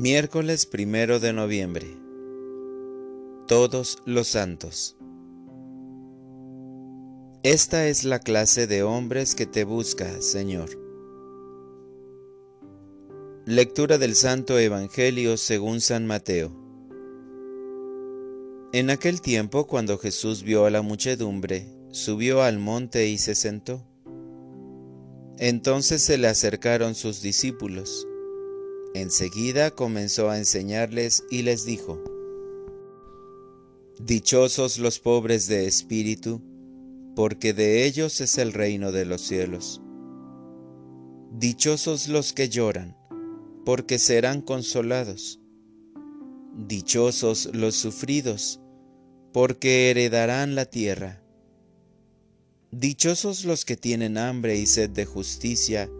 Miércoles primero de noviembre. Todos los santos. Esta es la clase de hombres que te busca, Señor. Lectura del Santo Evangelio según San Mateo. En aquel tiempo, cuando Jesús vio a la muchedumbre, subió al monte y se sentó. Entonces se le acercaron sus discípulos Enseguida comenzó a enseñarles y les dijo, Dichosos los pobres de espíritu, porque de ellos es el reino de los cielos. Dichosos los que lloran, porque serán consolados. Dichosos los sufridos, porque heredarán la tierra. Dichosos los que tienen hambre y sed de justicia,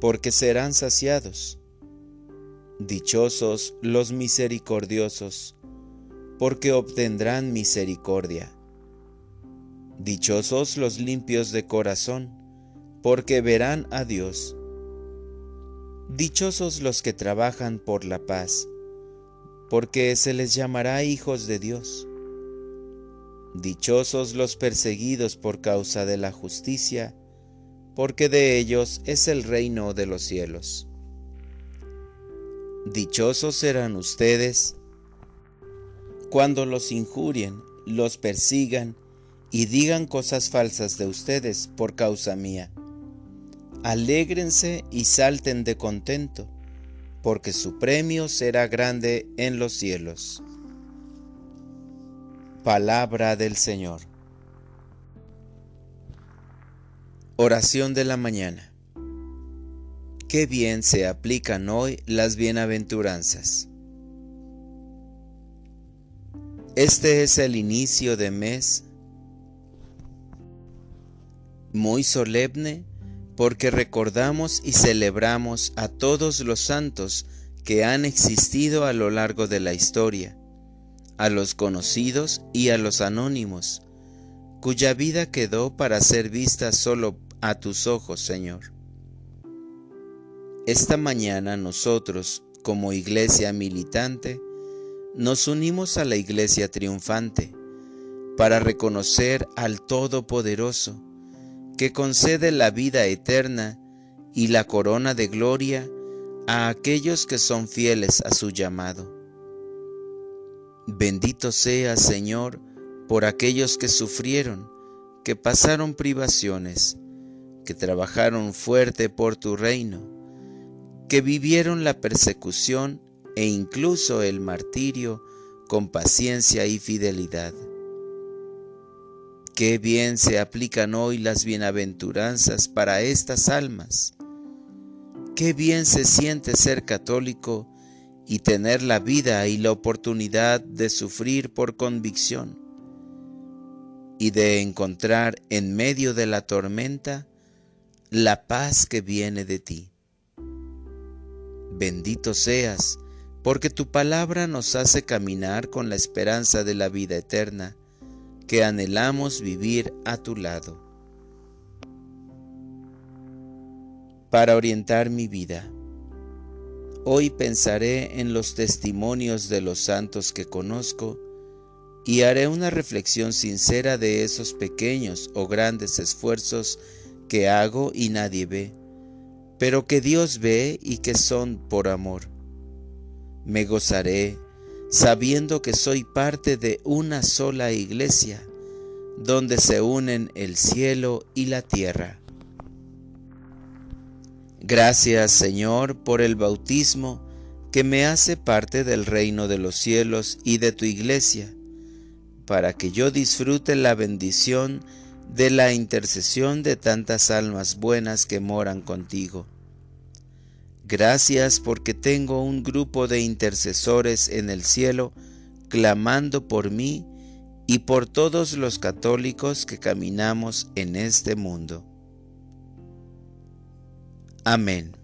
porque serán saciados. Dichosos los misericordiosos, porque obtendrán misericordia. Dichosos los limpios de corazón, porque verán a Dios. Dichosos los que trabajan por la paz, porque se les llamará hijos de Dios. Dichosos los perseguidos por causa de la justicia, porque de ellos es el reino de los cielos. Dichosos serán ustedes cuando los injurien, los persigan y digan cosas falsas de ustedes por causa mía. Alégrense y salten de contento, porque su premio será grande en los cielos. Palabra del Señor. Oración de la mañana qué bien se aplican hoy las bienaventuranzas. Este es el inicio de mes muy solemne porque recordamos y celebramos a todos los santos que han existido a lo largo de la historia, a los conocidos y a los anónimos, cuya vida quedó para ser vista solo a tus ojos, Señor. Esta mañana nosotros, como iglesia militante, nos unimos a la iglesia triunfante para reconocer al Todopoderoso, que concede la vida eterna y la corona de gloria a aquellos que son fieles a su llamado. Bendito sea, Señor, por aquellos que sufrieron, que pasaron privaciones, que trabajaron fuerte por tu reino, que vivieron la persecución e incluso el martirio con paciencia y fidelidad. Qué bien se aplican hoy las bienaventuranzas para estas almas. Qué bien se siente ser católico y tener la vida y la oportunidad de sufrir por convicción y de encontrar en medio de la tormenta la paz que viene de ti. Bendito seas, porque tu palabra nos hace caminar con la esperanza de la vida eterna, que anhelamos vivir a tu lado. Para orientar mi vida, hoy pensaré en los testimonios de los santos que conozco y haré una reflexión sincera de esos pequeños o grandes esfuerzos que hago y nadie ve pero que Dios ve y que son por amor. Me gozaré sabiendo que soy parte de una sola iglesia, donde se unen el cielo y la tierra. Gracias Señor por el bautismo que me hace parte del reino de los cielos y de tu iglesia, para que yo disfrute la bendición de la intercesión de tantas almas buenas que moran contigo. Gracias porque tengo un grupo de intercesores en el cielo clamando por mí y por todos los católicos que caminamos en este mundo. Amén.